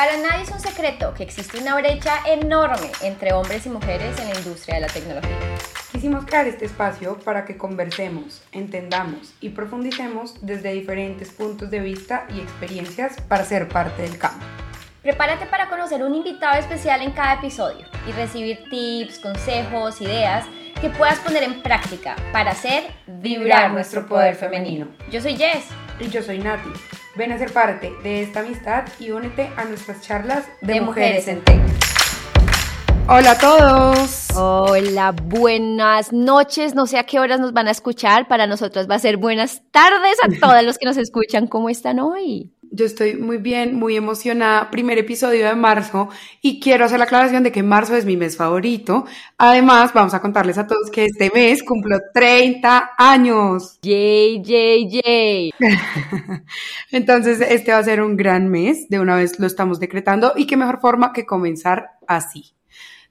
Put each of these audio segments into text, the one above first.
Para nadie es un secreto que existe una brecha enorme entre hombres y mujeres en la industria de la tecnología. Quisimos crear este espacio para que conversemos, entendamos y profundicemos desde diferentes puntos de vista y experiencias para ser parte del campo. Prepárate para conocer un invitado especial en cada episodio y recibir tips, consejos, ideas que puedas poner en práctica para hacer vibrar nuestro poder femenino. Yo soy Jess. Y yo soy Nati. Ven a ser parte de esta amistad y únete a nuestras charlas de, Mujeres, en Tech. Hola a todos. Hola, buenas noches. No sé a qué horas nos van a escuchar. Para nosotros va a ser buenas tardes a todos los que nos escuchan. ¿Cómo están hoy? Yo estoy muy bien, muy emocionada. Primer episodio de marzo y quiero hacer la aclaración de que marzo es mi mes favorito. Además, vamos a contarles a todos que este mes cumplo 30 años. Yay, yay, yay. Entonces, este va a ser un gran mes. De una vez lo estamos decretando y qué mejor forma que comenzar así.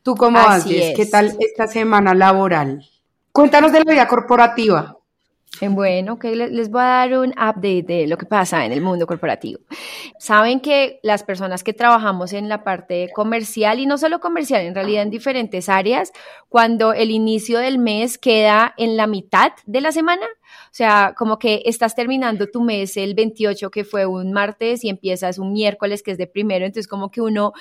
¿Tú cómo haces? ¿Qué tal esta semana laboral? Cuéntanos de la vida corporativa. Bueno, que les voy a dar un update de lo que pasa en el mundo corporativo. Saben que las personas que trabajamos en la parte comercial y no solo comercial, en realidad en diferentes áreas, cuando el inicio del mes queda en la mitad de la semana, o sea, como que estás terminando tu mes el 28 que fue un martes y empiezas un miércoles que es de primero, entonces como que uno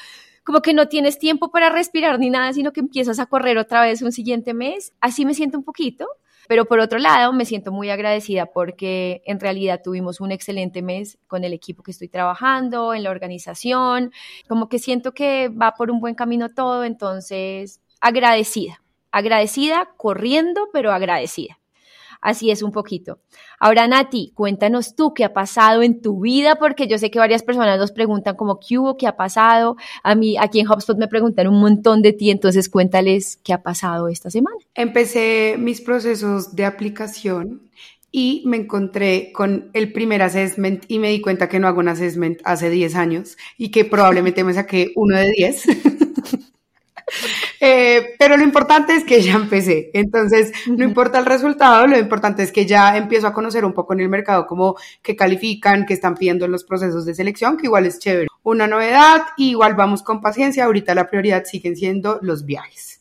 como que no tienes tiempo para respirar ni nada, sino que empiezas a correr otra vez un siguiente mes. Así me siento un poquito. Pero por otro lado, me siento muy agradecida porque en realidad tuvimos un excelente mes con el equipo que estoy trabajando, en la organización, como que siento que va por un buen camino todo, entonces agradecida, agradecida, corriendo, pero agradecida. Así es un poquito. Ahora, Nati, cuéntanos tú qué ha pasado en tu vida, porque yo sé que varias personas nos preguntan como qué hubo, qué ha pasado. A mí, aquí en HubSpot me preguntan un montón de ti, entonces cuéntales qué ha pasado esta semana. Empecé mis procesos de aplicación y me encontré con el primer assessment y me di cuenta que no hago un assessment hace 10 años y que probablemente me saqué uno de 10. Eh, pero lo importante es que ya empecé. Entonces, no importa el resultado, lo importante es que ya empiezo a conocer un poco en el mercado cómo que califican, que están pidiendo en los procesos de selección, que igual es chévere. Una novedad, igual vamos con paciencia. Ahorita la prioridad siguen siendo los viajes.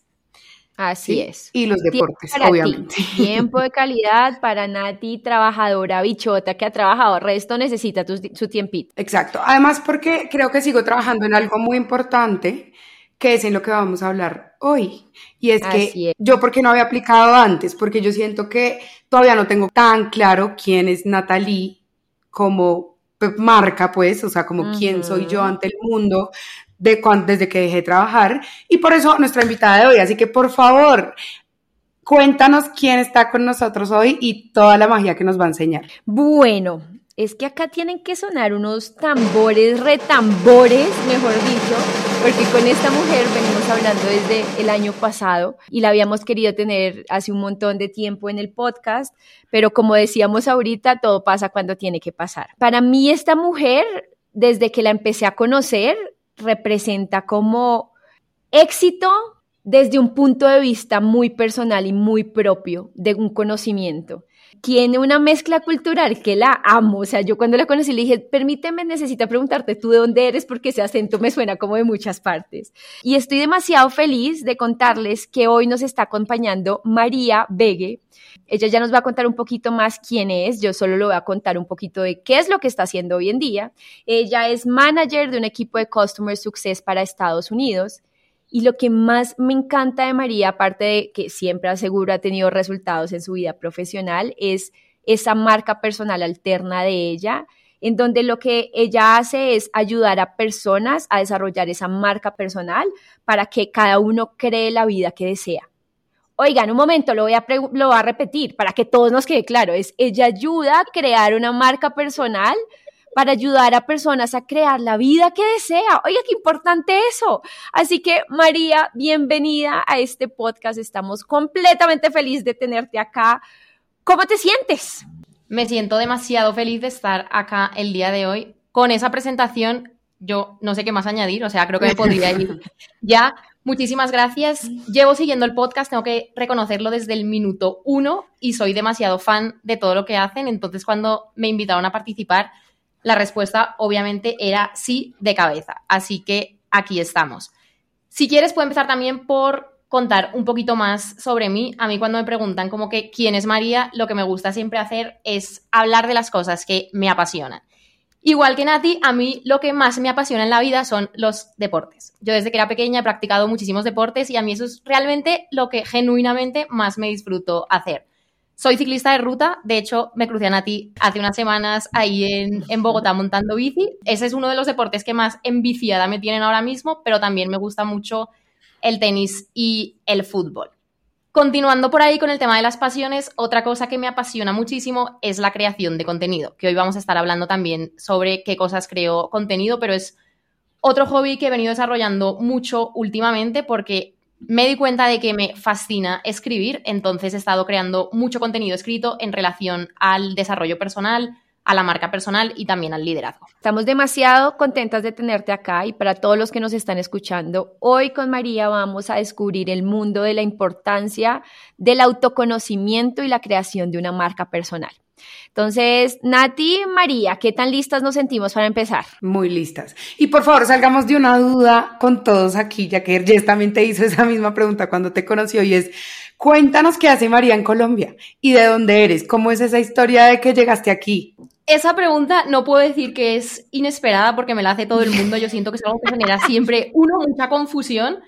Así es. Y los deportes, obviamente. Tiempo de calidad para Nati, trabajadora bichota que ha trabajado, resto necesita su tiempito. Exacto. Además, porque creo que sigo trabajando en algo muy importante que es en lo que vamos a hablar hoy. Y es que yo, porque no había aplicado antes? Porque yo siento que todavía no tengo tan claro quién es Natalie como marca, pues, o sea, como quién soy yo ante el mundo de desde que dejé de trabajar. Y por eso nuestra invitada de hoy. Así que, por favor, cuéntanos quién está con nosotros hoy y toda la magia que nos va a enseñar. Bueno, es que acá tienen que sonar unos tambores, retambores, mejor dicho, porque con esta mujer venimos hablando desde el año pasado y la habíamos querido tener hace un montón de tiempo en el podcast, pero como decíamos ahorita, todo pasa cuando tiene que pasar. Para mí esta mujer, desde que la empecé a conocer, representa como éxito desde un punto de vista muy personal y muy propio de un conocimiento tiene una mezcla cultural que la amo. O sea, yo cuando la conocí le dije, permíteme, necesito preguntarte tú de dónde eres porque ese acento me suena como de muchas partes. Y estoy demasiado feliz de contarles que hoy nos está acompañando María Vegue. Ella ya nos va a contar un poquito más quién es. Yo solo le voy a contar un poquito de qué es lo que está haciendo hoy en día. Ella es manager de un equipo de Customer Success para Estados Unidos. Y lo que más me encanta de María, aparte de que siempre aseguro ha tenido resultados en su vida profesional, es esa marca personal alterna de ella, en donde lo que ella hace es ayudar a personas a desarrollar esa marca personal para que cada uno cree la vida que desea. Oigan, un momento, lo voy a, lo voy a repetir para que todos nos quede claro, es ella ayuda a crear una marca personal para ayudar a personas a crear la vida que desea. Oye, qué importante eso. Así que, María, bienvenida a este podcast. Estamos completamente felices de tenerte acá. ¿Cómo te sientes? Me siento demasiado feliz de estar acá el día de hoy. Con esa presentación, yo no sé qué más añadir, o sea, creo que me podría ir ya. Muchísimas gracias. Llevo siguiendo el podcast, tengo que reconocerlo desde el minuto uno y soy demasiado fan de todo lo que hacen. Entonces, cuando me invitaron a participar, la respuesta obviamente era sí de cabeza. Así que aquí estamos. Si quieres, puedo empezar también por contar un poquito más sobre mí. A mí cuando me preguntan como que quién es María, lo que me gusta siempre hacer es hablar de las cosas que me apasionan. Igual que Nati, a mí lo que más me apasiona en la vida son los deportes. Yo desde que era pequeña he practicado muchísimos deportes y a mí eso es realmente lo que genuinamente más me disfruto hacer. Soy ciclista de ruta, de hecho me crucé a Nati hace unas semanas ahí en, Bogotá montando bici. Ese es uno de los deportes que más enviciada me tienen ahora mismo, pero también me gusta mucho el tenis y el fútbol. Continuando por ahí con el tema de las pasiones, otra cosa que me apasiona muchísimo es la creación de contenido, que hoy vamos a estar hablando también sobre qué cosas creo contenido, pero es otro hobby que he venido desarrollando mucho últimamente porque me di cuenta de que me fascina escribir, entonces he estado creando mucho contenido escrito en relación al desarrollo personal, a la marca personal y también al liderazgo. Estamos demasiado contentas de tenerte acá y para todos los que nos están escuchando, hoy con María vamos a descubrir el mundo de la importancia del autoconocimiento y la creación de una marca personal. Entonces, Nati, María, ¿qué tan listas nos sentimos para empezar? Muy listas. Y por favor, salgamos de una duda con todos aquí, ya que Jess también te hizo esa misma pregunta cuando te conoció y es, cuéntanos qué hace María en Colombia y de dónde eres, cómo es esa historia de que llegaste aquí. Esa pregunta no puedo decir que es inesperada porque me la hace todo el mundo. Yo siento que es algo que genera siempre, uno, mucha confusión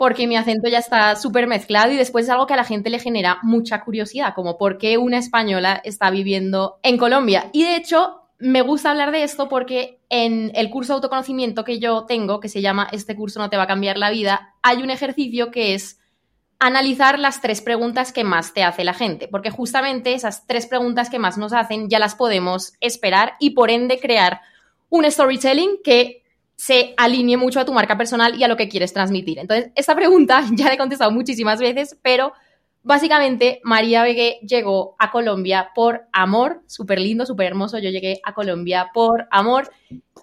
porque mi acento ya está súper mezclado y después es algo que a la gente le genera mucha curiosidad, como por qué una española está viviendo en Colombia. Y de hecho, me gusta hablar de esto porque en el curso de autoconocimiento que yo tengo, que se llama Este curso no te va a cambiar la vida, hay un ejercicio que es analizar las tres preguntas que más te hace la gente, porque justamente esas tres preguntas que más nos hacen ya las podemos esperar y por ende crear un storytelling que se alinee mucho a tu marca personal y a lo que quieres transmitir. Entonces, esta pregunta ya la he contestado muchísimas veces, pero básicamente María Vegué llegó a Colombia por amor, súper lindo, súper hermoso. Yo llegué a Colombia por amor.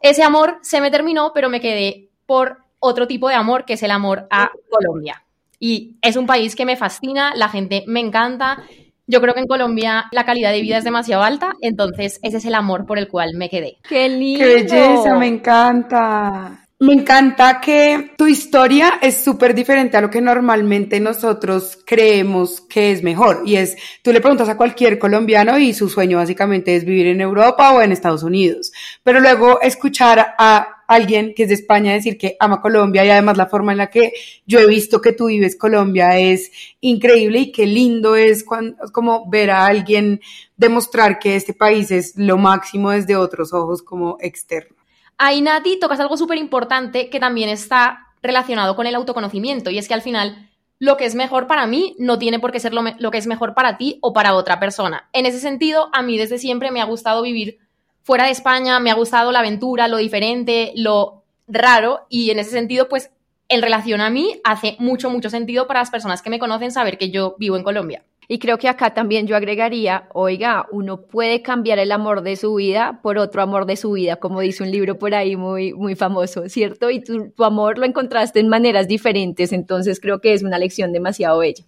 Ese amor se me terminó, pero me quedé por otro tipo de amor, que es el amor a Colombia. Y es un país que me fascina, la gente me encanta yo creo que en Colombia la calidad de vida es demasiado alta, entonces ese es el amor por el cual me quedé. ¡Qué lindo! ¡Qué belleza! Me encanta. Me encanta que tu historia es súper diferente a lo que normalmente nosotros creemos que es mejor. Y es, tú le preguntas a cualquier colombiano y su sueño básicamente es vivir en Europa o en Estados Unidos. Pero luego escuchar a alguien que es de España decir que ama Colombia y además la forma en la que yo he visto que tú vives Colombia es increíble y qué lindo es cuando, como ver a alguien demostrar que este país es lo máximo desde otros ojos como externo. Ahí, Nati, tocas algo súper importante que también está relacionado con el autoconocimiento y es que al final lo que es mejor para mí no tiene por qué ser lo, lo, que es mejor para ti o para otra persona. En ese sentido, a mí desde siempre me ha gustado vivir fuera de España, me ha gustado la aventura, lo diferente, lo raro y en ese sentido, pues en relación a mí, hace mucho, mucho sentido para las personas que me conocen saber que yo vivo en Colombia. Y creo que acá también yo agregaría, oiga, uno puede cambiar el amor de su vida por otro amor de su vida, como dice un libro por ahí muy, muy famoso, ¿cierto? Y tu, tu amor lo encontraste en maneras diferentes, entonces creo que es una lección demasiado bella.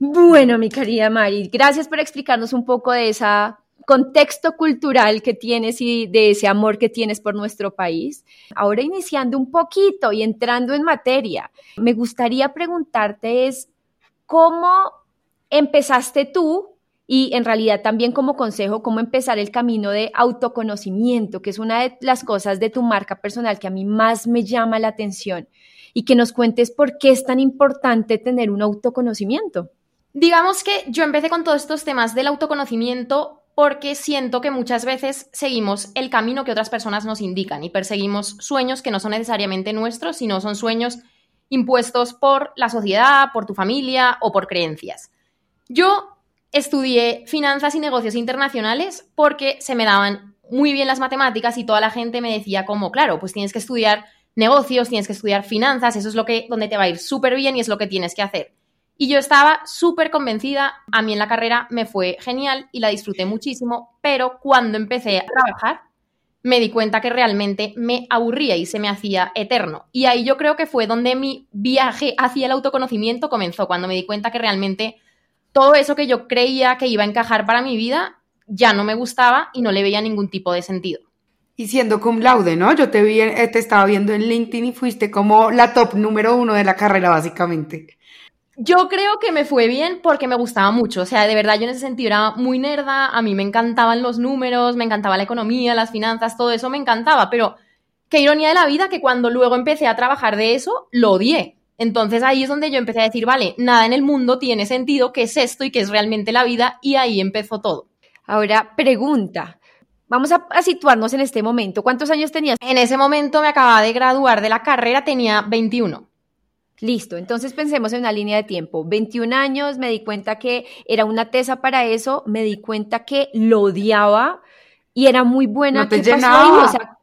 Bueno, mi querida Mari, gracias por explicarnos un poco de esa contexto cultural que tienes y de ese amor que tienes por nuestro país. Ahora iniciando un poquito y entrando en materia, me gustaría preguntarte es, ¿cómo empezaste tú y en realidad también como consejo, cómo empezar el camino de autoconocimiento, que es una de las cosas de tu marca personal que a mí más me llama la atención y que nos cuentes por qué es tan importante tener un autoconocimiento. Digamos que yo empecé con todos estos temas del autoconocimiento porque siento que muchas veces seguimos el camino que otras personas nos indican y perseguimos sueños que no son necesariamente nuestros, sino son sueños impuestos por la sociedad, por tu familia o por creencias. Yo estudié finanzas y negocios internacionales porque se me daban muy bien las matemáticas y toda la gente me decía como, claro, pues tienes que estudiar negocios, tienes que estudiar finanzas, eso es lo que donde te va a ir súper bien y es lo que tienes que hacer. Y yo estaba súper convencida, a mí en la carrera me fue genial y la disfruté muchísimo, pero cuando empecé a trabajar me di cuenta que realmente me aburría y se me hacía eterno. Y ahí yo creo que fue donde mi viaje hacia el autoconocimiento comenzó, cuando me di cuenta que realmente todo eso que yo creía que iba a encajar para mi vida ya no me gustaba y no le veía ningún tipo de sentido. Y siendo cum laude, ¿no? Yo te vi, eh, te estaba viendo en LinkedIn y fuiste como la top número uno de la carrera, básicamente. Yo creo que me fue bien porque me gustaba mucho. O sea, de verdad, yo en ese sentido era muy nerda. A mí me encantaban los números, me encantaba la economía, las finanzas, todo eso me encantaba. Pero qué ironía de la vida que cuando luego empecé a trabajar de eso, lo odié. Entonces ahí es donde yo empecé a decir, vale, nada en el mundo tiene sentido, qué es esto y qué es realmente la vida. Y ahí empezó todo. Ahora, pregunta. Vamos a, situarnos en este momento. ¿Cuántos años tenías? En ese momento me acababa de graduar de la carrera, tenía 21. Listo, entonces pensemos en una línea de tiempo. 21 años, me di cuenta que era una tesa para eso, me di cuenta que lo odiaba y era muy buena. No te llenaba. O sea,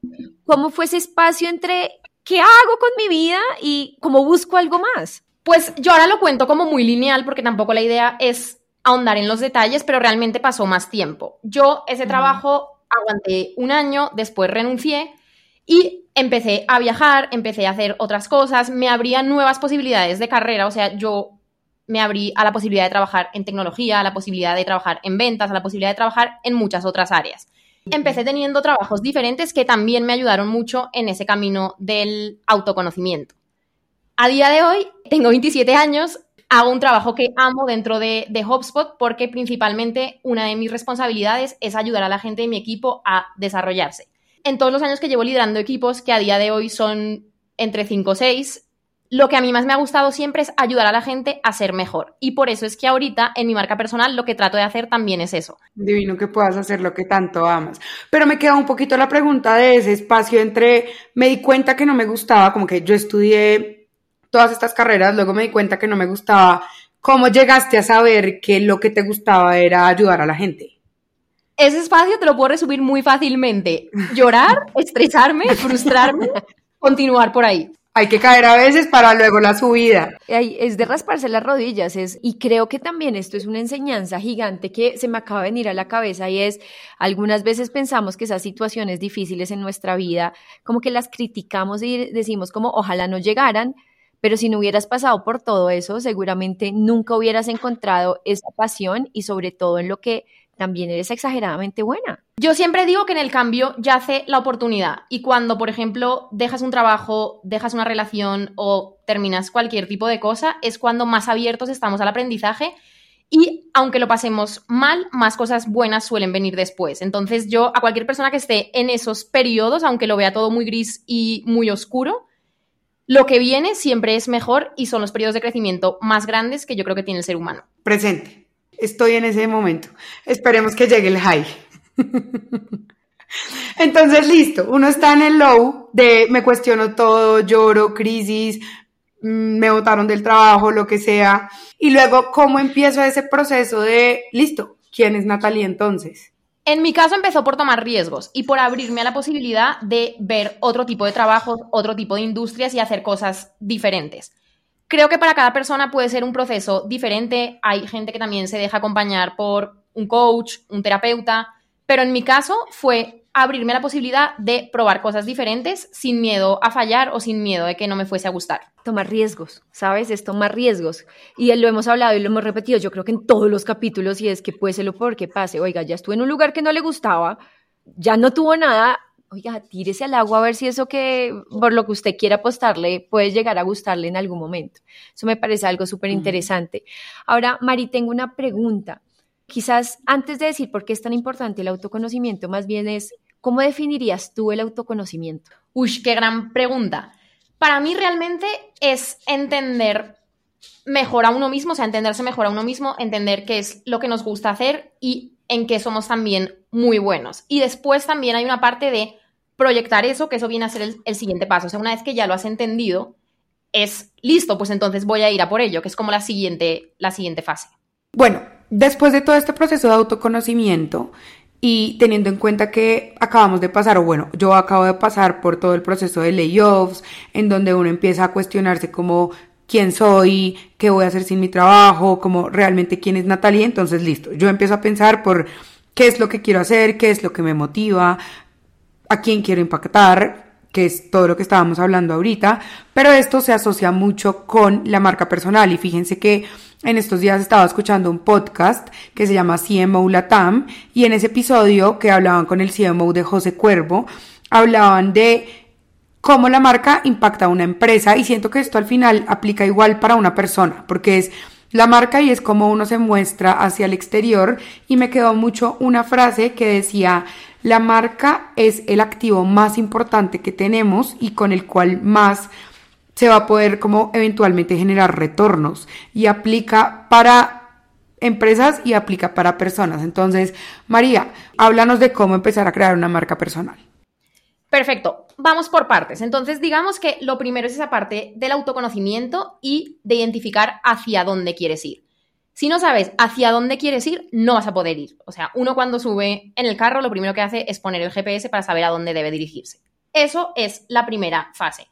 ¿cómo fue ese espacio entre qué hago con mi vida y cómo busco algo más? Pues yo ahora lo cuento como muy lineal porque tampoco la idea es ahondar en los detalles, pero realmente pasó más tiempo. Yo ese trabajo aguanté un año, después renuncié y empecé a viajar, empecé a hacer otras cosas, me abría nuevas posibilidades de carrera, o sea, yo me abrí a la posibilidad de trabajar en tecnología, a la posibilidad de trabajar en ventas, a la posibilidad de trabajar en muchas otras áreas. Empecé teniendo trabajos diferentes que también me ayudaron mucho en ese camino del autoconocimiento. A día de hoy tengo 27 años, hago un trabajo que amo dentro de, de, HubSpot porque principalmente una de mis responsabilidades es ayudar a la gente de mi equipo a desarrollarse. En todos los años que llevo liderando equipos, que a día de hoy son entre 5 o 6, lo que a mí más me ha gustado siempre es ayudar a la gente a ser mejor. Y por eso es que ahorita en mi marca personal lo que trato de hacer también es eso. Divino que puedas hacer lo que tanto amas. Pero me queda un poquito la pregunta de ese espacio entre me di cuenta que no me gustaba, como que yo estudié todas estas carreras, luego me di cuenta que no me gustaba. ¿Cómo llegaste a saber que lo que te gustaba era ayudar a la gente? Ese espacio te lo puedo resumir muy fácilmente. Llorar, estresarme, frustrarme, continuar por ahí. Hay que caer a veces para luego la subida. Es de rasparse las rodillas, es, y creo que también esto es una enseñanza gigante que se me acaba de venir a la cabeza y es, algunas veces pensamos que esas situaciones difíciles en nuestra vida, como que las criticamos y decimos como ojalá no llegaran, pero si no hubieras pasado por todo eso, seguramente nunca hubieras encontrado esa pasión y sobre todo en lo que también eres exageradamente buena. Yo siempre digo que en el cambio yace la oportunidad y cuando, por ejemplo, dejas un trabajo, dejas una relación o terminas cualquier tipo de cosa, es cuando más abiertos estamos al aprendizaje y aunque lo pasemos mal, más cosas buenas suelen venir después. Entonces yo a cualquier persona que esté en esos periodos, aunque lo vea todo muy gris y muy oscuro, lo que viene siempre es mejor y son los periodos de crecimiento más grandes que yo creo que tiene el ser humano. Presente. Estoy en ese momento. Esperemos que llegue el high. Entonces, listo. Uno está en el low de me cuestiono todo, lloro, crisis, mm, me botaron del trabajo, lo que sea. Y luego, ¿cómo empiezo ese proceso de, listo, ¿quién es Natalia entonces? En mi caso empezó por tomar riesgos y por abrirme a la posibilidad de ver otro tipo de trabajos, otro tipo de industrias y hacer cosas diferentes. Creo que para cada persona puede ser un proceso diferente. Hay gente que también se deja acompañar por un coach, un terapeuta, pero en mi caso fue abrirme la posibilidad de probar cosas diferentes sin miedo a fallar o sin miedo de que no me fuese a gustar. Tomar riesgos, ¿sabes? Es tomar riesgos. Y lo hemos hablado y lo hemos repetido, yo creo que en todos los capítulos, y es que puede ser lo peor que pase. Oiga, ya estuve en un lugar que no le gustaba, ya no tuvo nada. Oiga, tírese al agua a ver si eso que por lo que usted quiera apostarle puede llegar a gustarle en algún momento. Eso me parece algo súper interesante. Ahora, Mari, tengo una pregunta. Quizás antes de decir por qué es tan importante el autoconocimiento, más bien es ¿Cómo definirías tú el autoconocimiento? Uy, qué gran pregunta. Para mí realmente es entender mejor a uno mismo, o sea, entenderse mejor a uno mismo, entender qué es lo que nos gusta hacer y en qué somos también muy buenos. Y después también hay una parte de proyectar eso, que eso viene a ser el, siguiente paso. O sea, una vez que ya lo has entendido, es listo, pues entonces voy a ir a por ello, que es como la siguiente, la siguiente fase. Bueno, después de todo este proceso de autoconocimiento, y teniendo en cuenta que acabamos de pasar, o bueno, yo acabo de pasar por todo el proceso de layoffs, en donde uno empieza a cuestionarse como quién soy, qué voy a hacer sin mi trabajo, como realmente quién es Natalia, entonces listo, yo empiezo a pensar por qué es lo que quiero hacer, qué es lo que me motiva, a quién quiero impactar, que es todo lo que estábamos hablando ahorita, pero esto se asocia mucho con la marca personal. Y fíjense que en estos días estaba escuchando un podcast que se llama CMO Latam y en ese episodio que hablaban con el CMO de José Cuervo, hablaban de cómo la marca impacta a una empresa y siento que esto al final aplica igual para una persona, porque es la marca y es como uno se muestra hacia el exterior y me quedó mucho una frase que decía, la marca es el activo más importante que tenemos y con el cual más se va a poder como eventualmente generar retornos y aplica para empresas y aplica para personas. Entonces, María, háblanos de cómo empezar a crear una marca personal. Perfecto, vamos por partes. Entonces, digamos que lo primero es esa parte del autoconocimiento y de identificar hacia dónde quieres ir. Si no sabes hacia dónde quieres ir, no vas a poder ir. O sea, uno cuando sube en el carro, lo primero que hace es poner el GPS para saber a dónde debe dirigirse. Eso es la primera fase.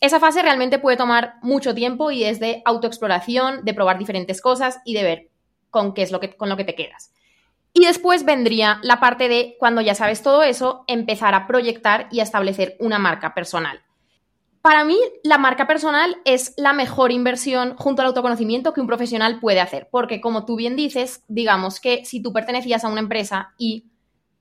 Esa fase realmente puede tomar mucho tiempo y es de autoexploración, de probar diferentes cosas y de ver con qué es lo que, con lo que te quedas. Y después vendría la parte de, cuando ya sabes todo eso, empezar a proyectar y a establecer una marca personal. Para mí, la marca personal es la mejor inversión junto al autoconocimiento que un profesional puede hacer, porque como tú bien dices, digamos que si tú pertenecías a una empresa y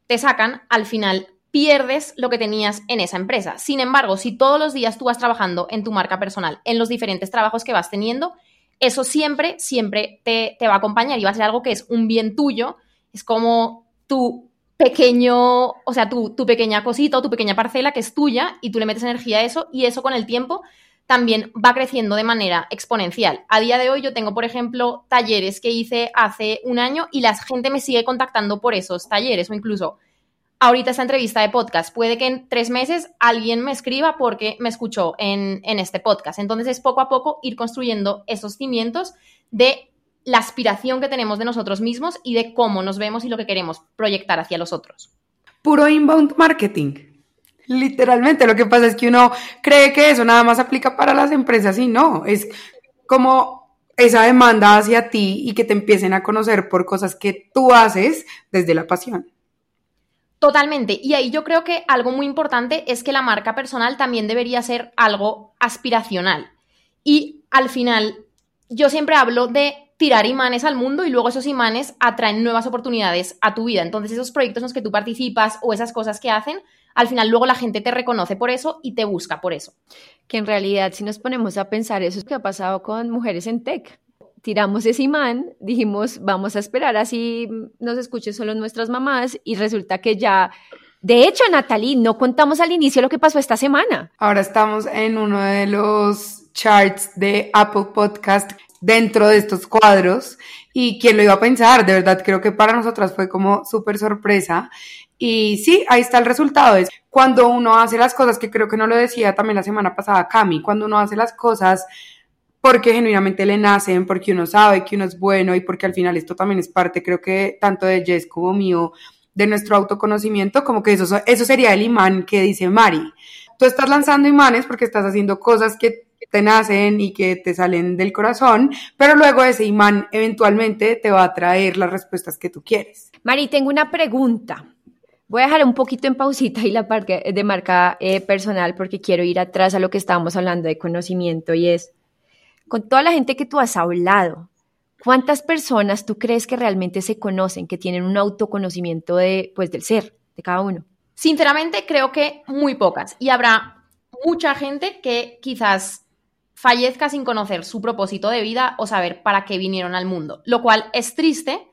te sacan, al final pierdes lo que tenías en esa empresa. Sin embargo, si todos los días tú vas trabajando en tu marca personal, en los diferentes trabajos que vas teniendo, eso siempre, siempre te, va a acompañar y va a ser algo que es un bien tuyo, es como tu pequeño, o sea, tu, tu pequeña cosita o tu pequeña parcela que es tuya y tú le metes energía a eso y eso con el tiempo también va creciendo de manera exponencial. A día de hoy yo tengo, por ejemplo, talleres que hice hace un año y la gente me sigue contactando por esos talleres o incluso ahorita esta entrevista de podcast. Puede que en tres meses alguien me escriba porque me escuchó en, este podcast. Entonces es poco a poco ir construyendo esos cimientos de la aspiración que tenemos de nosotros mismos y de cómo nos vemos y lo que queremos proyectar hacia los otros. Puro inbound marketing. Literalmente, lo que pasa es que uno cree que eso nada más aplica para las empresas y no, es como esa demanda hacia ti y que te empiecen a conocer por cosas que tú haces desde la pasión. Totalmente. Y ahí yo creo que algo muy importante es que la marca personal también debería ser algo aspiracional. Y al final, yo siempre hablo de tirar imanes al mundo y luego esos imanes atraen nuevas oportunidades a tu vida. Entonces esos proyectos en los que tú participas o esas cosas que hacen, al final luego la gente te reconoce por eso y te busca por eso. Que en realidad si nos ponemos a pensar eso es lo que ha pasado con mujeres en tech tiramos ese imán, dijimos, vamos a esperar así nos escuchen solo nuestras mamás y resulta que ya de hecho, Natalie, no contamos al inicio lo que pasó esta semana. Ahora estamos en uno de los charts de Apple Podcast dentro de estos cuadros y quién lo iba a pensar, de verdad creo que para nosotras fue como súper sorpresa y sí, ahí está el resultado, es cuando uno hace las cosas, que creo que no lo decía también la semana pasada Cami, cuando uno hace las cosas porque genuinamente le nacen, porque uno sabe que uno es bueno y porque al final esto también es parte, creo que tanto de Jess como mío, de nuestro autoconocimiento, como que eso, eso sería el imán que dice Mari. Tú estás lanzando imanes porque estás haciendo cosas que te nacen y que te salen del corazón, pero luego ese imán eventualmente te va a traer las respuestas que tú quieres. Mari, tengo una pregunta. Voy a dejar un poquito en pausita y la parte de marca eh, personal porque quiero ir atrás a lo que estábamos hablando de conocimiento y es, con toda la gente que tú has hablado, ¿cuántas personas tú crees que realmente se conocen, que tienen un autoconocimiento de, pues, del ser de cada uno? Sinceramente, creo que muy pocas. Y habrá mucha gente que quizás fallezca sin conocer su propósito de vida o saber para qué vinieron al mundo, lo cual es triste,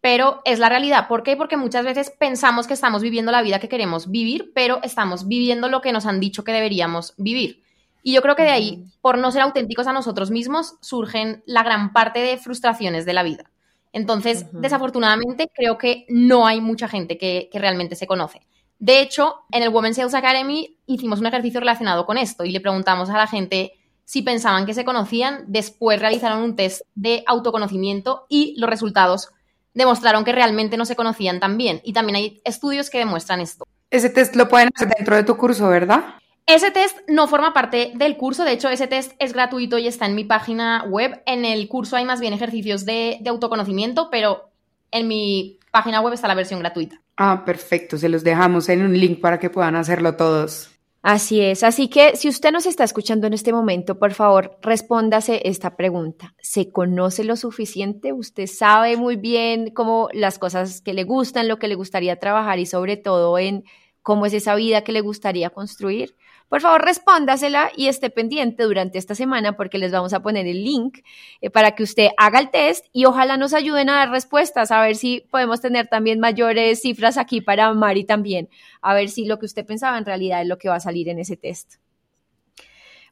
pero es la realidad. ¿Por qué? Porque muchas veces pensamos que estamos viviendo la vida que queremos vivir, pero estamos viviendo lo que nos han dicho que deberíamos vivir. Y yo creo que de ahí, por no ser auténticos a nosotros mismos, surgen la gran parte de frustraciones de la vida. Entonces, desafortunadamente, creo que no hay mucha gente que, realmente se conoce. De hecho, en el Women's Sales Academy hicimos un ejercicio relacionado con esto y le preguntamos a la gente si pensaban que se conocían, después realizaron un test de autoconocimiento y los resultados demostraron que realmente no se conocían tan bien. Y también hay estudios que demuestran esto. Ese test lo pueden hacer dentro de tu curso, ¿verdad? Ese test no forma parte del curso, de hecho ese test es gratuito y está en mi página web. En el curso hay más bien ejercicios de, autoconocimiento, pero en mi página web está la versión gratuita. Ah, perfecto, se los dejamos en un link para que puedan hacerlo todos. Así es, así que si usted nos está escuchando en este momento, por favor, respóndase esta pregunta. ¿Se conoce lo suficiente? ¿Usted sabe muy bien cómo las cosas que le gustan, lo que le gustaría trabajar y sobre todo en cómo es esa vida que le gustaría construir? Por favor, respóndasela y esté pendiente durante esta semana porque les vamos a poner el link eh, para que usted haga el test y ojalá nos ayuden a dar respuestas, a ver si podemos tener también mayores cifras aquí para Mari también, a ver si lo que usted pensaba en realidad es lo que va a salir en ese test.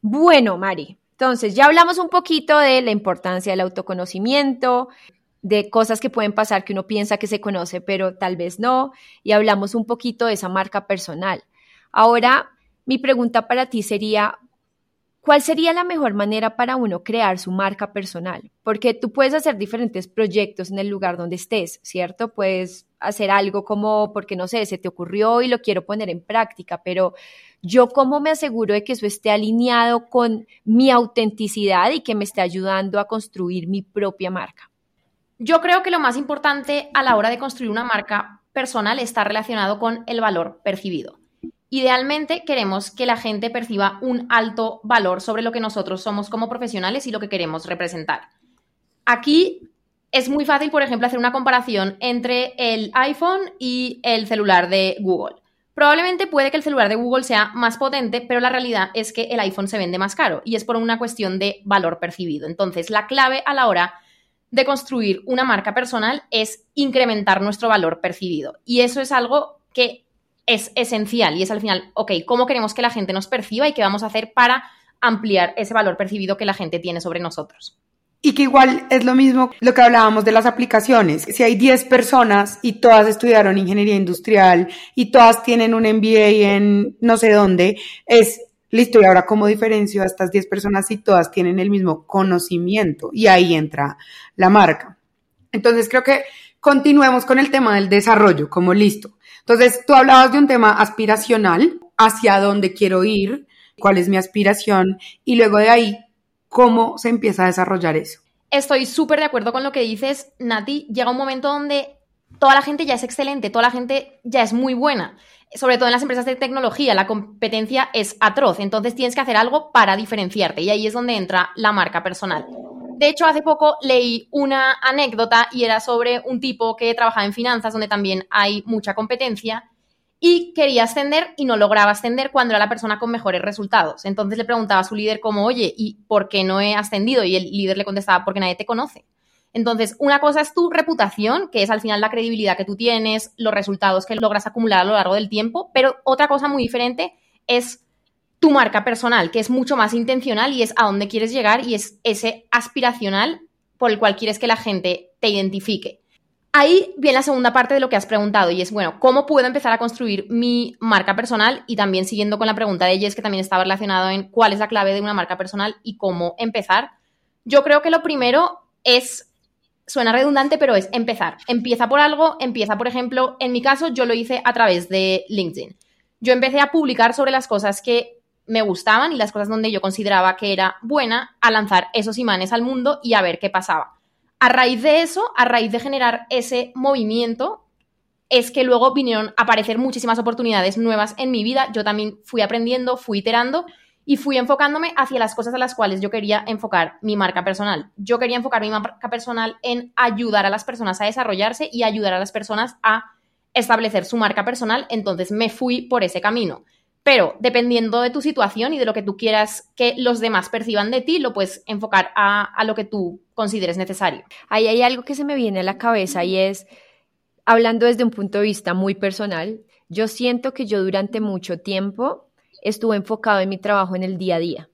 Bueno, Mari, entonces ya hablamos un poquito de la importancia del autoconocimiento, de cosas que pueden pasar que uno piensa que se conoce, pero tal vez no, y hablamos un poquito de esa marca personal. Ahora mi pregunta para ti sería, ¿cuál sería la mejor manera para uno crear su marca personal? Porque tú puedes hacer diferentes proyectos en el lugar donde estés, ¿cierto? Puedes hacer algo como, porque no sé, se te ocurrió y lo quiero poner en práctica, pero yo cómo me aseguro de que eso esté alineado con mi autenticidad y que me esté ayudando a construir mi propia marca. Yo creo que lo más importante a la hora de construir una marca personal está relacionado con el valor percibido. Idealmente queremos que la gente perciba un alto valor sobre lo que nosotros somos como profesionales y lo que queremos representar. Aquí es muy fácil, por ejemplo, hacer una comparación entre el iPhone y el celular de Google. Probablemente puede que el celular de Google sea más potente, pero la realidad es que el iPhone se vende más caro y es por una cuestión de valor percibido. Entonces, la clave a la hora de construir una marca personal es incrementar nuestro valor percibido. Y eso es algo que es esencial y es al final, ok, ¿cómo queremos que la gente nos perciba y qué vamos a hacer para ampliar ese valor percibido que la gente tiene sobre nosotros? Y que igual es lo mismo lo que hablábamos de las aplicaciones. Si hay 10 personas y todas estudiaron ingeniería industrial y todas tienen un MBA en no sé dónde, es listo. Y ahora, ¿cómo diferencio a estas 10 personas si todas tienen el mismo conocimiento? Y ahí entra la marca. Entonces, creo que continuemos con el tema del desarrollo, como listo. Entonces, tú hablabas de un tema aspiracional, hacia dónde quiero ir, cuál es mi aspiración, y luego de ahí, cómo se empieza a desarrollar eso. Estoy súper de acuerdo con lo que dices, Nati. Llega un momento donde toda la gente ya es excelente, toda la gente ya es muy buena. Sobre todo en las empresas de tecnología, la competencia es atroz, entonces tienes que hacer algo para diferenciarte y ahí es donde entra la marca personal. De hecho, hace poco leí una anécdota y era sobre un tipo que trabajaba en finanzas, donde también hay mucha competencia, y quería ascender y no lograba ascender cuando era la persona con mejores resultados. Entonces le preguntaba a su líder como, oye, ¿y por qué no he ascendido? Y el líder le contestaba, porque nadie te conoce. Entonces, una cosa es tu reputación, que es al final la credibilidad que tú tienes, los resultados que logras acumular a lo largo del tiempo, pero otra cosa muy diferente es tu marca personal, que es mucho más intencional y es a dónde quieres llegar y es ese aspiracional por el cual quieres que la gente te identifique. Ahí viene la segunda parte de lo que has preguntado y es, bueno, ¿cómo puedo empezar a construir mi marca personal? Y también siguiendo con la pregunta de Jess, que también estaba relacionado en cuál es la clave de una marca personal y cómo empezar. Yo creo que lo primero es, suena redundante, pero es empezar. Empieza por algo, empieza, por ejemplo, en mi caso, yo lo hice a través de LinkedIn. Yo empecé a publicar sobre las cosas que me gustaban y las cosas donde yo consideraba que era buena a lanzar esos imanes al mundo y a ver qué pasaba. A raíz de eso, a raíz de generar ese movimiento, es que luego vinieron a aparecer muchísimas oportunidades nuevas en mi vida. Yo también fui aprendiendo, fui iterando y fui enfocándome hacia las cosas a las cuales yo quería enfocar mi marca personal. Yo quería enfocar mi marca personal en ayudar a las personas a desarrollarse y ayudar a las personas a establecer su marca personal, entonces me fui por ese camino. Pero dependiendo de tu situación y de lo que tú quieras que los demás perciban de ti, lo puedes enfocar a, lo que tú consideres necesario. Ahí hay algo que se me viene a la cabeza y es, hablando desde un punto de vista muy personal, yo siento que yo durante mucho tiempo estuve enfocado en mi trabajo en el día a día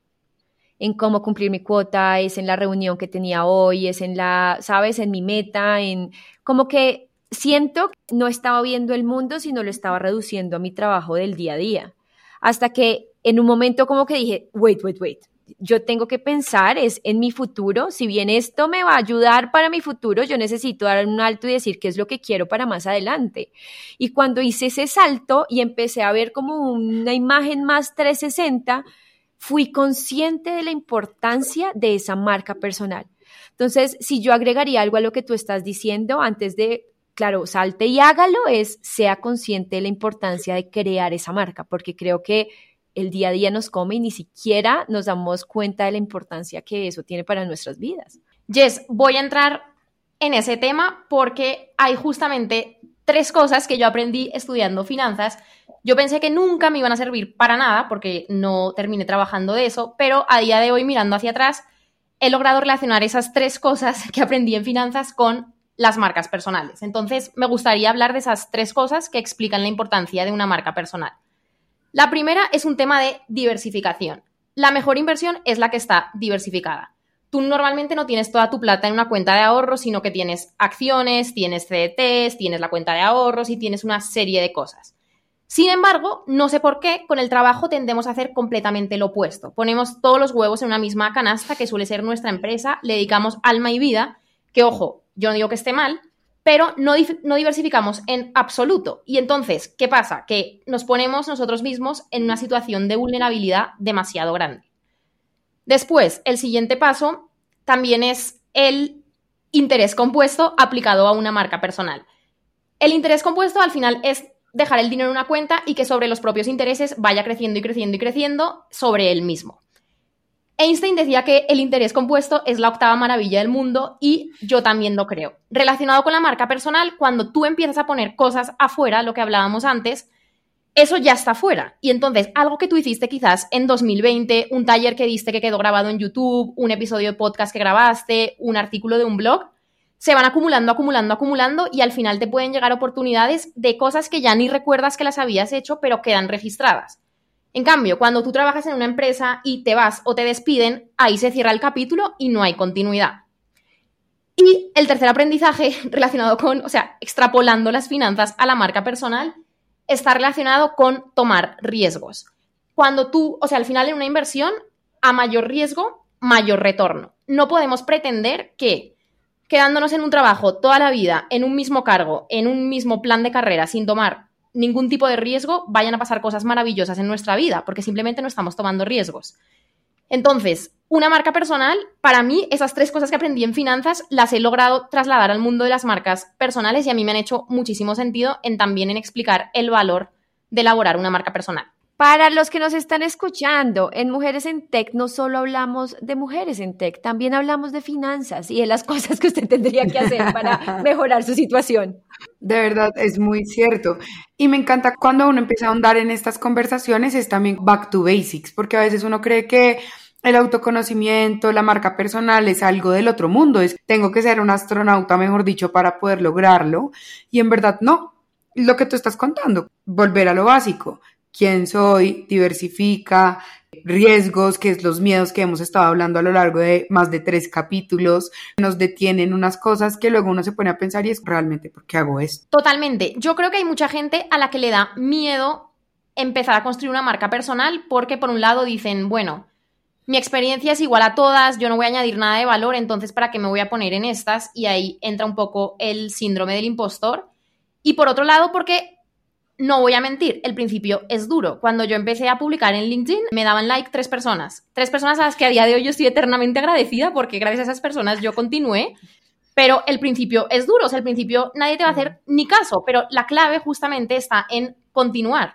en cómo cumplir mi cuota, es en la reunión que tenía hoy, es en la, sabes, en mi meta, en como que siento que no estaba viendo el mundo, sino lo estaba reduciendo a mi trabajo del día a día hasta que en un momento como que dije, wait, wait, wait, yo tengo que pensar es en mi futuro, si bien esto me va a ayudar para mi futuro, yo necesito dar un alto y decir qué es lo que quiero para más adelante. Y cuando hice ese salto y empecé a ver como una imagen más 360, fui consciente de la importancia de esa marca personal. Entonces, si yo agregaría algo a lo que tú estás diciendo antes de claro, salte y hágalo es sea consciente de la importancia de crear esa marca, porque creo que el día a día nos come y ni siquiera nos damos cuenta de la importancia que eso tiene para nuestras vidas. Jess, voy a entrar en ese tema porque hay justamente tres cosas que yo aprendí estudiando finanzas. Yo pensé que nunca me iban a servir para nada porque no terminé trabajando de eso, pero a día de hoy mirando hacia atrás he logrado relacionar esas tres cosas que aprendí en finanzas con las marcas personales. Entonces, me gustaría hablar de esas tres cosas que explican la importancia de una marca personal. La primera es un tema de diversificación. La mejor inversión es la que está diversificada. Tú normalmente no tienes toda tu plata en una cuenta de ahorros, sino que tienes acciones, tienes CDTs, tienes la cuenta de ahorros y tienes una serie de cosas. Sin embargo, no sé por qué, con el trabajo tendemos a hacer completamente lo opuesto. Ponemos todos los huevos en una misma canasta, que suele ser nuestra empresa, le dedicamos alma y vida, que ojo, yo no digo que esté mal, pero no, no, diversificamos en absoluto. Y entonces, ¿qué pasa? Que nos ponemos nosotros mismos en una situación de vulnerabilidad demasiado grande. Después, el siguiente paso también es el interés compuesto aplicado a una marca personal. El interés compuesto al final es dejar el dinero en una cuenta y que sobre los propios intereses vaya creciendo y creciendo y creciendo sobre él mismo. Einstein decía que el interés compuesto es la octava maravilla del mundo y yo también lo creo. Relacionado con la marca personal, cuando tú empiezas a poner cosas afuera, lo que hablábamos antes, eso ya está fuera. Y entonces, algo que tú hiciste quizás en 2020, un taller que diste que quedó grabado en YouTube, un episodio de podcast que grabaste, un artículo de un blog, se van acumulando, acumulando, acumulando y al final te pueden llegar oportunidades de cosas que ya ni recuerdas que las habías hecho, pero quedan registradas. En cambio, cuando tú trabajas en una empresa y te vas o te despiden, ahí se cierra el capítulo y no hay continuidad. Y el tercer aprendizaje relacionado con, o sea, extrapolando las finanzas a la marca personal, está relacionado con tomar riesgos. Cuando tú, o sea, al final en una inversión, a mayor riesgo, mayor retorno. No podemos pretender que quedándonos en un trabajo toda la vida, en un mismo cargo, en un mismo plan de carrera, sin tomar ningún tipo de riesgo, vayan a pasar cosas maravillosas en nuestra vida, porque simplemente no estamos tomando riesgos. Entonces, una marca personal, para mí, esas tres cosas que aprendí en finanzas las he logrado trasladar al mundo de las marcas personales y a mí me han hecho muchísimo sentido en también en explicar el valor de elaborar una marca personal. Para los que nos están escuchando, en Mujeres en Tech no solo hablamos de mujeres en tech, también hablamos de finanzas y de las cosas que usted tendría que hacer para mejorar su situación. De verdad, es muy cierto. Y me encanta cuando uno empieza a ahondar en estas conversaciones, es también back to basics, porque a veces uno cree que el autoconocimiento, la marca personal es algo del otro mundo, es tengo que ser un astronauta, mejor dicho, para poder lograrlo. Y en verdad no, lo que tú estás contando, volver a lo básico quién soy, diversifica, riesgos, que es los miedos que hemos estado hablando a lo largo de más de tres capítulos, nos detienen unas cosas que luego uno se pone a pensar y es realmente por qué hago esto. Totalmente. Yo creo que hay mucha gente a la que le da miedo empezar a construir una marca personal porque por un lado dicen, bueno, mi experiencia es igual a todas, yo no voy a añadir nada de valor, entonces ¿para qué me voy a poner en estas? Y ahí entra un poco el síndrome del impostor. Y por otro lado, porque no voy a mentir, el principio es duro. Cuando yo empecé a publicar en LinkedIn, me daban like tres personas. Tres personas a las que a día de hoy yo estoy eternamente agradecida porque gracias a esas personas yo continué. Pero el principio es duro, o sea, el principio nadie te va a hacer ni caso, pero la clave justamente está en continuar.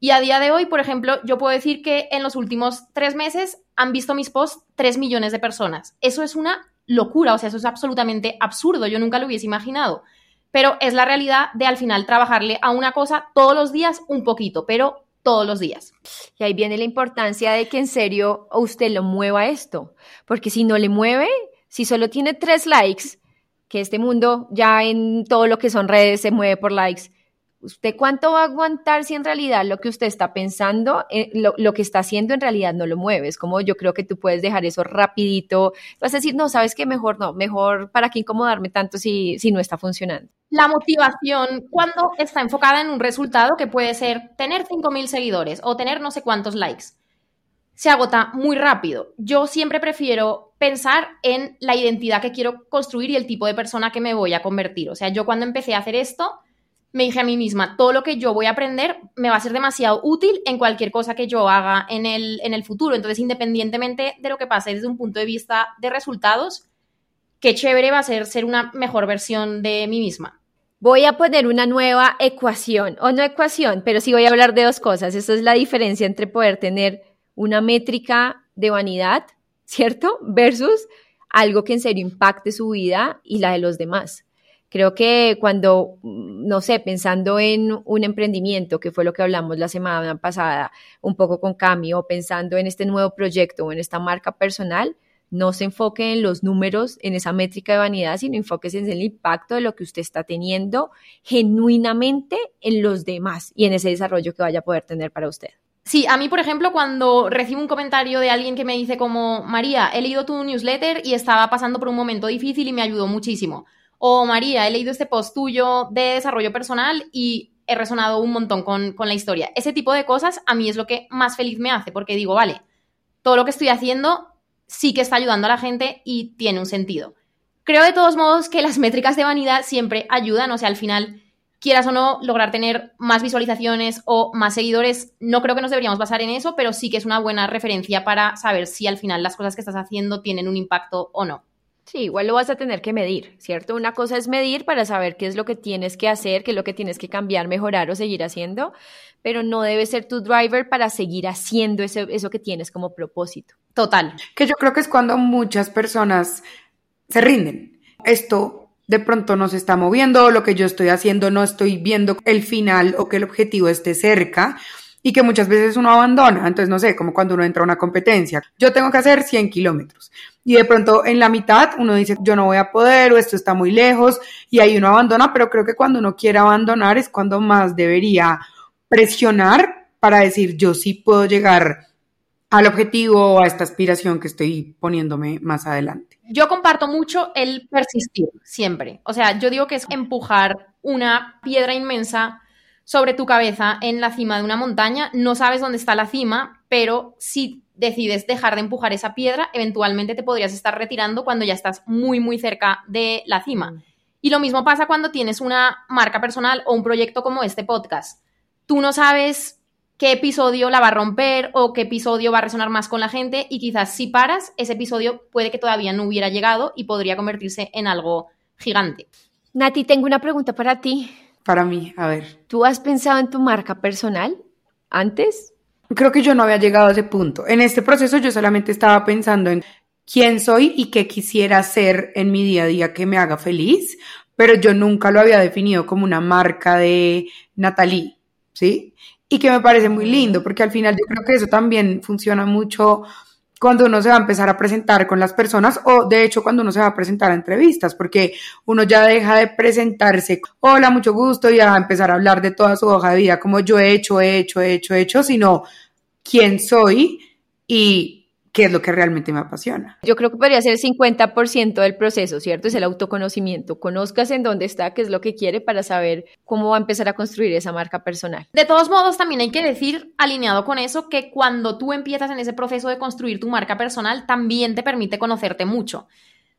Y a día de hoy, por ejemplo, yo puedo decir que en los últimos tres meses han visto mis posts tres millones de personas. Eso es una locura, o sea, eso es absolutamente absurdo, yo nunca lo hubiese imaginado pero es la realidad de al final trabajarle a una cosa todos los días un poquito, pero todos los días. Y ahí viene la importancia de que en serio usted lo mueva esto, porque si no le mueve, si solo tiene tres likes, que este mundo ya en todo lo que son redes se mueve por likes, ¿Usted cuánto va a aguantar si en realidad lo que usted está pensando, eh, lo, que está haciendo en realidad no lo mueve? Es como yo creo que tú puedes dejar eso rapidito. Vas a decir, no, ¿sabes qué? Mejor no, mejor para qué incomodarme tanto si, si no está funcionando. La motivación cuando está enfocada en un resultado que puede ser tener 5.000 seguidores o tener no sé cuántos likes, se agota muy rápido. Yo siempre prefiero pensar en la identidad que quiero construir y el tipo de persona que me voy a convertir. O sea, yo cuando empecé a hacer esto me dije a mí misma, todo lo que yo voy a aprender me va a ser demasiado útil en cualquier cosa que yo haga en el, en el futuro. Entonces, independientemente de lo que pase desde un punto de vista de resultados, qué chévere va a ser ser una mejor versión de mí misma. Voy a poner una nueva ecuación, o no ecuación, pero sí voy a hablar de dos cosas. Esta es la diferencia entre poder tener una métrica de vanidad, ¿cierto? Versus algo que en serio impacte su vida y la de los demás Creo que cuando, no sé, pensando en un emprendimiento, que fue lo que hablamos la semana pasada, un poco con Cami, o pensando en este nuevo proyecto o en esta marca personal, no se enfoque en los números, en esa métrica de vanidad, sino enfóquese en el impacto de lo que usted está teniendo genuinamente en los demás y en ese desarrollo que vaya a poder tener para usted. Sí, a mí, por ejemplo, cuando recibo un comentario de alguien que me dice como, María, he leído tu newsletter y estaba pasando por un momento difícil y me ayudó muchísimo. O María, he leído este post tuyo de desarrollo personal y he resonado un montón con, con la historia. Ese tipo de cosas a mí es lo que más feliz me hace, porque digo, vale, todo lo que estoy haciendo sí que está ayudando a la gente y tiene un sentido. Creo de todos modos que las métricas de vanidad siempre ayudan, o sea, al final quieras o no, lograr tener más visualizaciones o más seguidores, no creo que nos deberíamos basar en eso, pero sí que es una buena referencia para saber si al final las cosas que estás haciendo tienen un impacto o no. Sí, igual lo vas a tener que medir, ¿cierto? Una cosa es medir para saber qué es lo que tienes que hacer, qué es lo que tienes que cambiar, mejorar o seguir haciendo, pero no debe ser tu driver para seguir haciendo eso, eso que tienes como propósito. Total. Que yo creo que es cuando muchas personas se rinden. Esto de pronto no se está moviendo, lo que yo estoy haciendo no estoy viendo el final o que el objetivo esté cerca y que muchas veces uno abandona. Entonces, no sé, como cuando uno entra a una competencia, yo tengo que hacer 100 kilómetros y de pronto en la mitad uno dice, yo no voy a poder o esto está muy lejos y ahí uno abandona, pero creo que cuando uno quiere abandonar es cuando más debería presionar para decir, yo sí puedo llegar al objetivo o a esta aspiración que estoy poniéndome más adelante yo comparto mucho el persistir siempre. O sea, yo digo que es empujar una piedra inmensa sobre tu cabeza en la cima de una montaña. No sabes dónde está la cima, pero si decides dejar de empujar esa piedra, eventualmente te podrías estar retirando cuando ya estás muy, muy cerca de la cima. Mm. Y lo mismo pasa cuando tienes una marca personal o un proyecto como este podcast. Tú no sabes qué episodio la va a romper o qué episodio va a resonar más con la gente y quizás si paras, ese episodio puede que todavía no hubiera llegado y podría convertirse en algo gigante. Nati, tengo una pregunta para ti. Para mí, a ver. ¿Tú has pensado en tu marca personal antes? Creo que yo no había llegado a ese punto. En este proceso yo solamente estaba pensando en quién soy y qué quisiera ser en mi día a día que me haga feliz, pero yo nunca lo había definido como una marca de Natalie, ¿sí? y que me parece muy lindo, porque al final yo creo que eso también funciona mucho cuando uno se va a empezar a presentar con las personas o de hecho cuando uno se va a presentar a entrevistas, porque uno ya deja de presentarse, hola, mucho gusto, y a empezar a hablar de toda su hoja de vida, como yo he hecho, he hecho, he hecho, he hecho, sino quién soy y qué es lo que realmente me apasiona. Yo creo que podría ser el 50% del proceso, ¿cierto? Es el autoconocimiento. Conozcas en dónde está, qué es lo que quiere para saber cómo va a empezar a construir esa marca personal. De todos modos, también hay que decir, alineado con eso, que cuando tú empiezas en ese proceso de construir tu marca personal, también te permite conocerte mucho.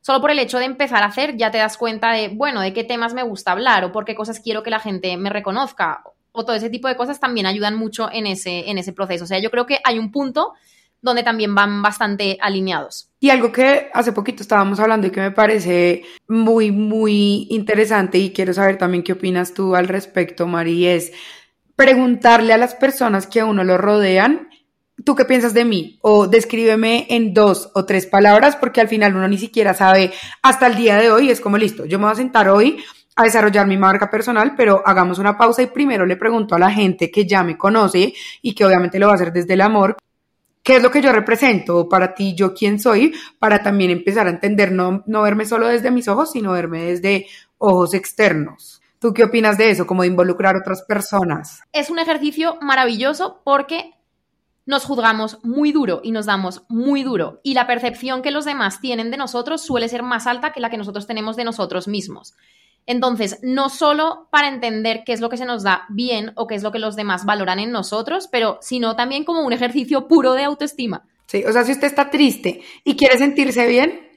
Solo por el hecho de empezar a hacer, ya te das cuenta de, bueno, de qué temas me gusta hablar o por qué cosas quiero que la gente me reconozca o todo ese tipo de cosas también ayudan mucho en ese, en ese proceso. O sea, yo creo que hay un punto donde también van bastante alineados. Y algo que hace poquito estábamos hablando y que me parece muy, muy interesante y quiero saber también qué opinas tú al respecto, Mari, es preguntarle a las personas que a uno lo rodean, ¿tú qué piensas de mí? O descríbeme en dos o tres palabras, porque al final uno ni siquiera sabe hasta el día de hoy, es como listo, yo me voy a sentar hoy a desarrollar mi marca personal, pero hagamos una pausa y primero le pregunto a la gente que ya me conoce y que obviamente lo va a hacer desde el amor, qué es lo que yo represento para ti, yo quién soy, para también empezar a entender, no, no verme solo desde mis ojos, sino verme desde ojos externos. ¿Tú qué opinas de eso, como de involucrar a otras personas? Es un ejercicio maravilloso porque nos juzgamos muy duro y nos damos muy duro y la percepción que los demás tienen de nosotros suele ser más alta que la que nosotros tenemos de nosotros mismos. Entonces, no solo para entender qué es lo que se nos da bien o qué es lo que los demás valoran en nosotros, pero sino también como un ejercicio puro de autoestima. Sí, o sea, si usted está triste y quiere sentirse bien,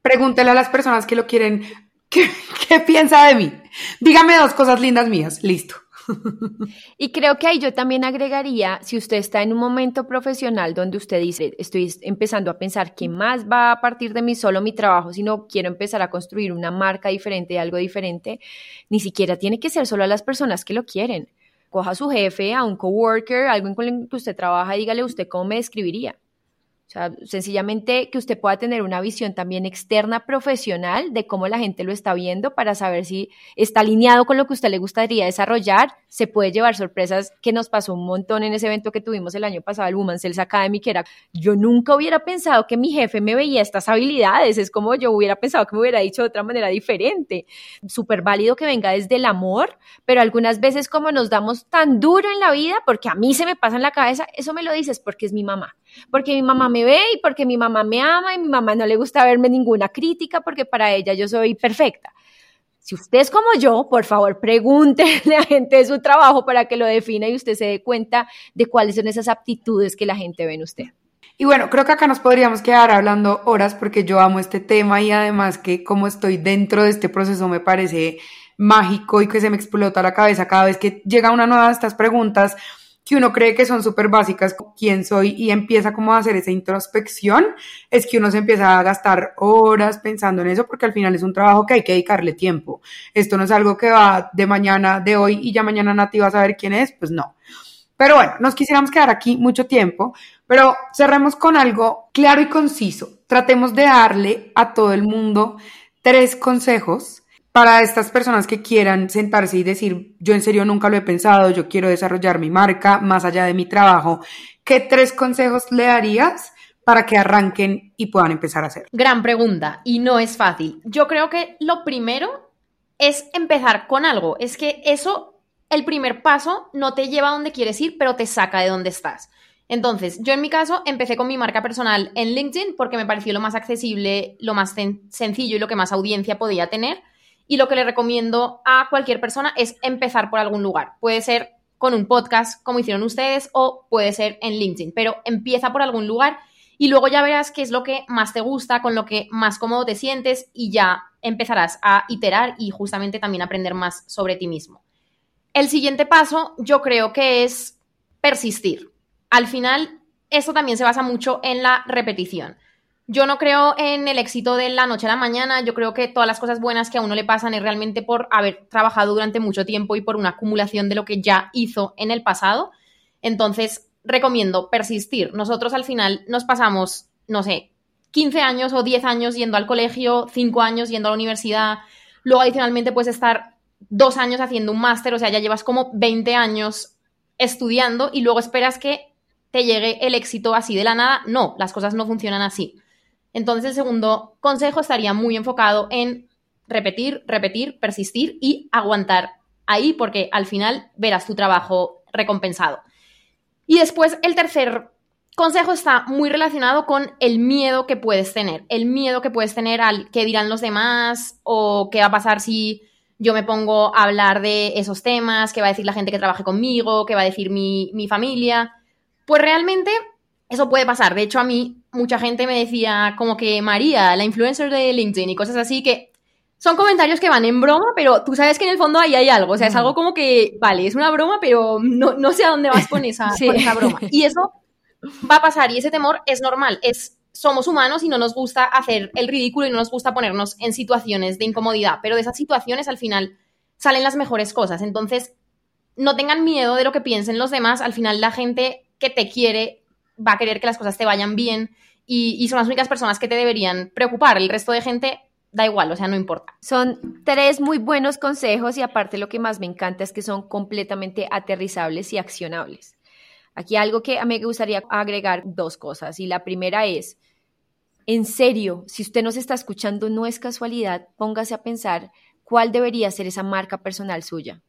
pregúntele a las personas que lo quieren, ¿qué, qué piensa de mí? Dígame dos cosas lindas mías, listo. Y creo que ahí yo también agregaría, si usted está en un momento profesional donde usted dice, estoy empezando a pensar que más va a partir de mí solo mi trabajo, sino quiero empezar a construir una marca diferente, algo diferente, ni siquiera tiene que ser solo a las personas que lo quieren. Coja a su jefe, a un coworker, alguien con el que usted trabaja dígale usted cómo me describiría. O sea, sencillamente que usted pueda tener una visión también externa profesional de cómo la gente lo está viendo para saber si está alineado con lo que usted le gustaría desarrollar. Se puede llevar sorpresas que nos pasó un montón en ese evento que tuvimos el año pasado, el Women's Sales Academy, que era, yo nunca hubiera pensado que mi jefe me veía estas habilidades. Es como yo hubiera pensado que me hubiera dicho de otra manera diferente. Súper válido que venga desde el amor, pero algunas veces como nos damos tan duro en la vida, porque a mí se me pasa en la cabeza, eso me lo dices porque es mi mamá porque mi mamá me ve y porque mi mamá me ama y mi mamá no le gusta verme ninguna crítica porque para ella yo soy perfecta. Si usted es como yo, por favor, pregúntele a gente de su trabajo para que lo defina y usted se dé cuenta de cuáles son esas aptitudes que la gente ve en usted. Y bueno, creo que acá nos podríamos quedar hablando horas porque yo amo este tema y además que como estoy dentro de este proceso me parece mágico y que se me explota la cabeza cada vez que llega una nueva de estas preguntas que uno cree que son súper básicas, quién soy, y empieza como a hacer esa introspección, es que uno se empieza a gastar horas pensando en eso, porque al final es un trabajo que hay que dedicarle tiempo. Esto no es algo que va de mañana, de hoy, y ya mañana Nati va a saber quién es, pues no. Pero bueno, nos quisiéramos quedar aquí mucho tiempo, pero cerremos con algo claro y conciso. Tratemos de darle a todo el mundo tres consejos para estas personas que quieran sentarse y decir, yo en serio nunca lo he pensado, yo quiero desarrollar mi marca más allá de mi trabajo, ¿qué tres consejos le darías para que arranquen y puedan empezar a hacer? Gran pregunta y no es fácil. Yo creo que lo primero es empezar con algo. Es que eso, el primer paso, no te lleva a donde quieres ir, pero te saca de donde estás. Entonces, yo en mi caso empecé con mi marca personal en LinkedIn porque me pareció lo más accesible, lo más sencillo y lo que más audiencia podía tener y lo que le recomiendo a cualquier persona es empezar por algún lugar. Puede ser con un podcast, como hicieron ustedes, o puede ser en LinkedIn, pero empieza por algún lugar y luego ya verás qué es lo que más te gusta, con lo que más cómodo te sientes y ya empezarás a iterar y justamente también aprender más sobre ti mismo. El siguiente paso yo creo que es persistir. Al final, esto también se basa mucho en la repetición. Yo no creo en el éxito de la noche a la mañana, yo creo que todas las cosas buenas que a uno le pasan es realmente por haber trabajado durante mucho tiempo y por una acumulación de lo que ya hizo en el pasado. Entonces, recomiendo persistir. Nosotros al final nos pasamos, no sé, 15 años o 10 años yendo al colegio, 5 años yendo a la universidad, luego adicionalmente puedes estar dos años haciendo un máster, o sea, ya llevas como 20 años estudiando y luego esperas que te llegue el éxito así de la nada. No, las cosas no funcionan así. Entonces, el segundo consejo estaría muy enfocado en repetir, repetir, persistir y aguantar ahí porque al final verás tu trabajo recompensado. Y después, el tercer consejo está muy relacionado con el miedo que puedes tener, el miedo que puedes tener al qué dirán los demás o qué va a pasar si yo me pongo a hablar de esos temas, qué va a decir la gente que trabaje conmigo, qué va a decir mi, mi familia. Pues realmente eso puede pasar. De hecho, a mí mucha gente me decía como que María, la influencer de LinkedIn y cosas así que son comentarios que van en broma, pero tú sabes que en el fondo ahí hay algo. O sea, es algo como que, vale, es una broma, pero no, no sé a dónde vas con esa, con esa broma. Y eso va a pasar y ese temor es normal. Es, somos humanos y no nos gusta hacer el ridículo y no nos gusta ponernos en situaciones de incomodidad, pero de esas situaciones al final salen las mejores cosas. Entonces, no tengan miedo de lo que piensen los demás. Al final, la gente que te quiere va a querer que las cosas te vayan bien y, son las únicas personas que te deberían preocupar. El resto de gente da igual, o sea, no importa. Son tres muy buenos consejos y aparte lo que más me encanta es que son completamente aterrizables y accionables. Aquí algo que a mí me gustaría agregar dos cosas y la primera es, en serio, si usted nos está escuchando, no es casualidad, póngase a pensar cuál debería ser esa marca personal suya.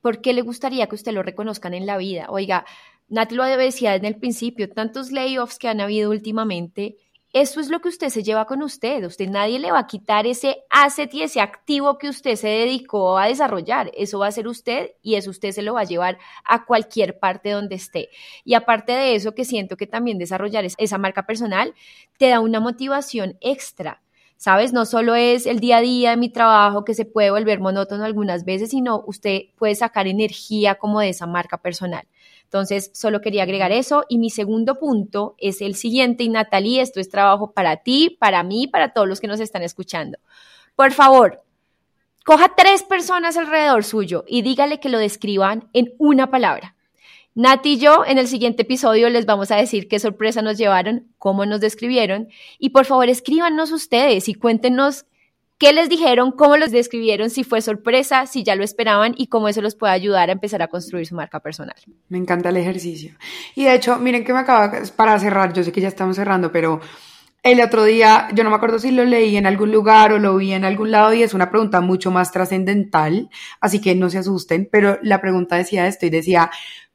¿Por qué le gustaría que usted lo reconozcan en la vida? Oiga, Nati lo decía en el principio, tantos layoffs que han habido últimamente, eso es lo que usted se lleva con usted. Usted nadie le va a quitar ese asset y ese activo que usted se dedicó a desarrollar. Eso va a ser usted y eso usted se lo va a llevar a cualquier parte donde esté. Y aparte de eso, que siento que también desarrollar esa marca personal te da una motivación extra. ¿Sabes? No solo es el día a día de mi trabajo que se puede volver monótono algunas veces, sino usted puede sacar energía como de esa marca personal. Entonces, solo quería agregar eso. Y mi segundo punto es el siguiente, y Natalie, esto es trabajo para ti, para mí, para todos los que nos están escuchando. Por favor, coja tres personas alrededor suyo y dígale que lo describan en una palabra. Nati y yo en el siguiente episodio les vamos a decir qué sorpresa nos llevaron, cómo nos describieron y por favor escríbanos ustedes y cuéntenos qué les dijeron, cómo los describieron, si fue sorpresa, si ya lo esperaban y cómo eso los puede ayudar a empezar a construir su marca personal. Me encanta el ejercicio. Y de hecho, miren que me acaba, para cerrar, yo sé que ya estamos cerrando, pero el otro día, yo no me acuerdo si lo leí en algún lugar o lo vi en algún lado y es una pregunta mucho más trascendental, así que no se asusten, pero la pregunta decía esto y decía,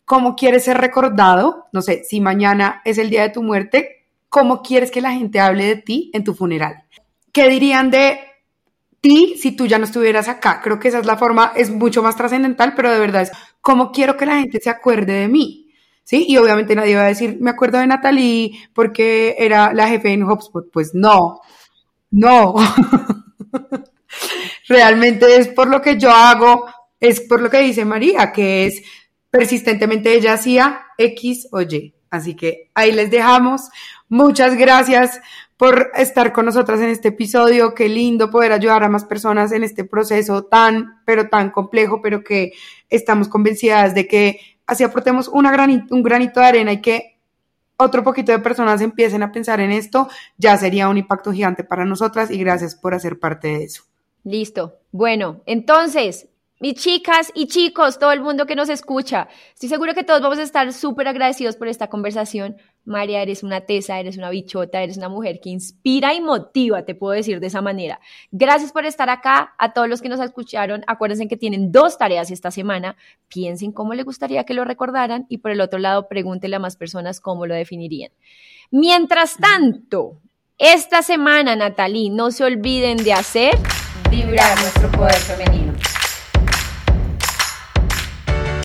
¿Cómo quieres ser recordado? No sé, si mañana es el día de tu muerte, ¿cómo quieres que la gente hable de ti en tu funeral? ¿Qué dirían de ti si tú ya no estuvieras acá? Creo que esa es la forma, es mucho más trascendental, pero de verdad es, ¿cómo quiero que la gente se acuerde de mí? ¿Sí? Y obviamente nadie va a decir, me acuerdo de Natalie porque era la jefe en HubSpot. Pues no, no. Realmente es por lo que yo hago, es por lo que dice María, que es persistentemente ella hacía X o Y. Así que ahí les dejamos. Muchas gracias por estar con nosotras en este episodio. Qué lindo poder ayudar a más personas en este proceso tan, pero tan complejo, pero que estamos convencidas de que así aportemos una un granito de arena y que otro poquito de personas empiecen a pensar en esto, ya sería un impacto gigante para nosotras y gracias por hacer parte de eso. Listo. Bueno, entonces, mis chicas y chicos, todo el mundo que nos escucha, estoy seguro que todos vamos a estar súper agradecidos por esta conversación. María, eres una tesa, eres una bichota, eres una mujer que inspira y motiva, te puedo decir de esa manera. Gracias por estar acá. A todos los que nos escucharon, acuérdense que tienen dos tareas esta semana. Piensen cómo les gustaría que lo recordaran y por el otro lado, pregúntenle a más personas cómo lo definirían. Mientras tanto, esta semana, Natalie, no se olviden de hacer vibrar nuestro poder femenino.